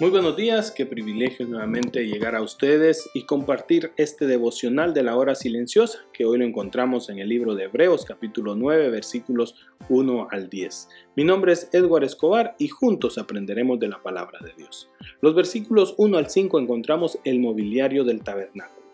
Muy buenos días, qué privilegio nuevamente llegar a ustedes y compartir este devocional de la hora silenciosa que hoy lo encontramos en el libro de Hebreos capítulo 9 versículos 1 al 10. Mi nombre es Edward Escobar y juntos aprenderemos de la palabra de Dios. Los versículos 1 al 5 encontramos el mobiliario del tabernáculo.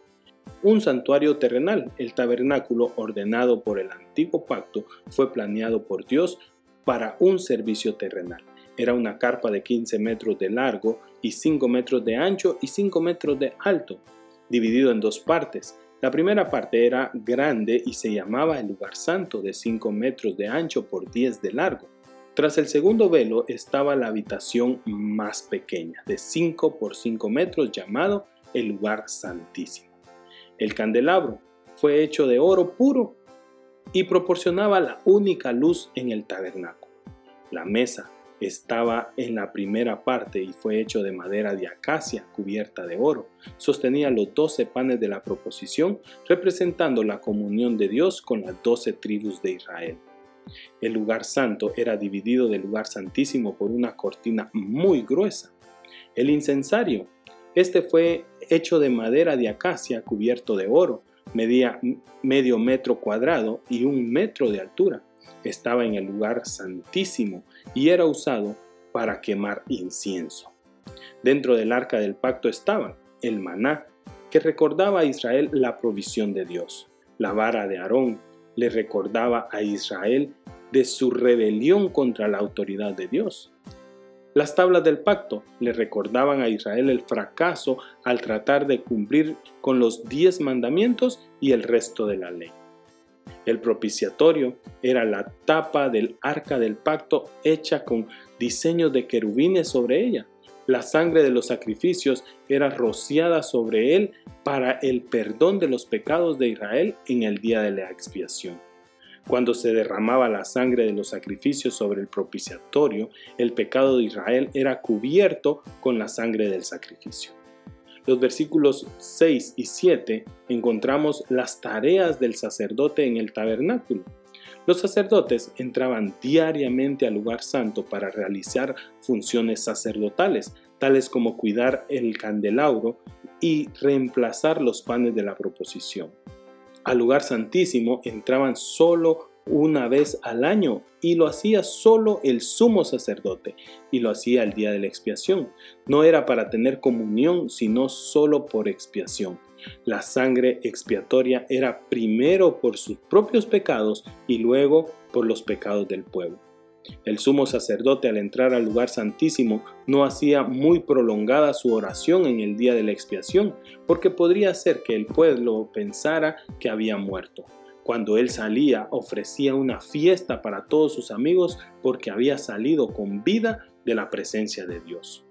Un santuario terrenal, el tabernáculo ordenado por el antiguo pacto, fue planeado por Dios para un servicio terrenal era una carpa de 15 metros de largo y 5 metros de ancho y 5 metros de alto, dividido en dos partes. La primera parte era grande y se llamaba el lugar santo de 5 metros de ancho por 10 de largo. Tras el segundo velo estaba la habitación más pequeña, de 5 por 5 metros, llamado el lugar santísimo. El candelabro fue hecho de oro puro y proporcionaba la única luz en el tabernáculo. La mesa estaba en la primera parte y fue hecho de madera de acacia cubierta de oro. Sostenía los doce panes de la proposición, representando la comunión de Dios con las doce tribus de Israel. El lugar santo era dividido del lugar santísimo por una cortina muy gruesa. El incensario, este fue hecho de madera de acacia cubierto de oro, medía medio metro cuadrado y un metro de altura estaba en el lugar santísimo y era usado para quemar incienso. Dentro del arca del pacto estaba el maná, que recordaba a Israel la provisión de Dios. La vara de Aarón le recordaba a Israel de su rebelión contra la autoridad de Dios. Las tablas del pacto le recordaban a Israel el fracaso al tratar de cumplir con los diez mandamientos y el resto de la ley. El propiciatorio era la tapa del arca del pacto hecha con diseños de querubines sobre ella. La sangre de los sacrificios era rociada sobre él para el perdón de los pecados de Israel en el día de la expiación. Cuando se derramaba la sangre de los sacrificios sobre el propiciatorio, el pecado de Israel era cubierto con la sangre del sacrificio los versículos 6 y 7 encontramos las tareas del sacerdote en el tabernáculo. Los sacerdotes entraban diariamente al lugar santo para realizar funciones sacerdotales, tales como cuidar el candelabro y reemplazar los panes de la proposición. Al lugar santísimo entraban solo una vez al año y lo hacía solo el sumo sacerdote y lo hacía el día de la expiación. No era para tener comunión, sino solo por expiación. La sangre expiatoria era primero por sus propios pecados y luego por los pecados del pueblo. El sumo sacerdote al entrar al lugar santísimo no hacía muy prolongada su oración en el día de la expiación, porque podría ser que el pueblo pensara que había muerto. Cuando él salía, ofrecía una fiesta para todos sus amigos porque había salido con vida de la presencia de Dios.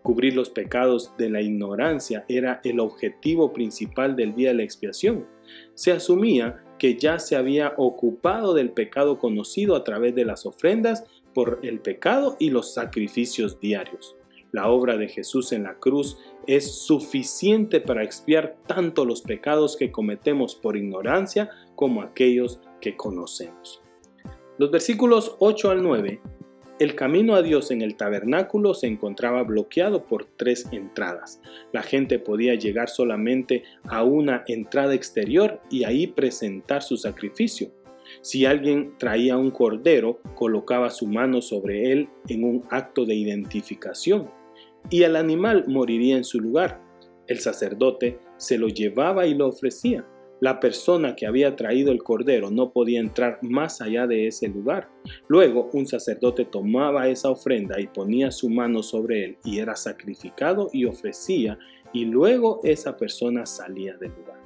Cubrir los pecados de la ignorancia era el objetivo principal del día de la expiación. Se asumía que ya se había ocupado del pecado conocido a través de las ofrendas por el pecado y los sacrificios diarios. La obra de Jesús en la cruz es suficiente para expiar tanto los pecados que cometemos por ignorancia como aquellos que conocemos. Los versículos 8 al 9, el camino a Dios en el tabernáculo se encontraba bloqueado por tres entradas. La gente podía llegar solamente a una entrada exterior y ahí presentar su sacrificio. Si alguien traía un cordero, colocaba su mano sobre él en un acto de identificación y el animal moriría en su lugar. El sacerdote se lo llevaba y lo ofrecía. La persona que había traído el cordero no podía entrar más allá de ese lugar. Luego un sacerdote tomaba esa ofrenda y ponía su mano sobre él y era sacrificado y ofrecía y luego esa persona salía del lugar.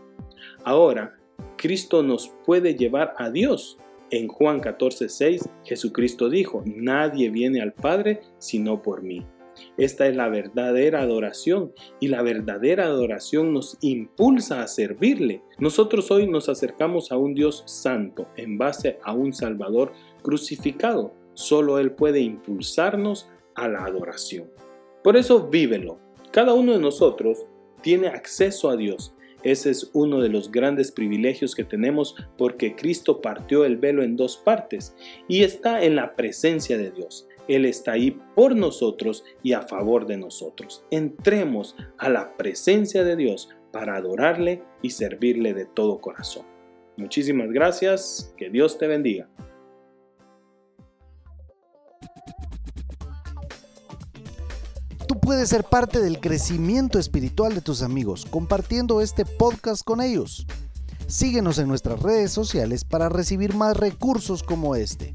Ahora, Cristo nos puede llevar a Dios. En Juan 14:6 Jesucristo dijo, nadie viene al Padre sino por mí. Esta es la verdadera adoración y la verdadera adoración nos impulsa a servirle. Nosotros hoy nos acercamos a un Dios santo en base a un Salvador crucificado. Solo Él puede impulsarnos a la adoración. Por eso vívelo. Cada uno de nosotros tiene acceso a Dios. Ese es uno de los grandes privilegios que tenemos porque Cristo partió el velo en dos partes y está en la presencia de Dios. Él está ahí por nosotros y a favor de nosotros. Entremos a la presencia de Dios para adorarle y servirle de todo corazón. Muchísimas gracias, que Dios te bendiga. Tú puedes ser parte del crecimiento espiritual de tus amigos compartiendo este podcast con ellos. Síguenos en nuestras redes sociales para recibir más recursos como este.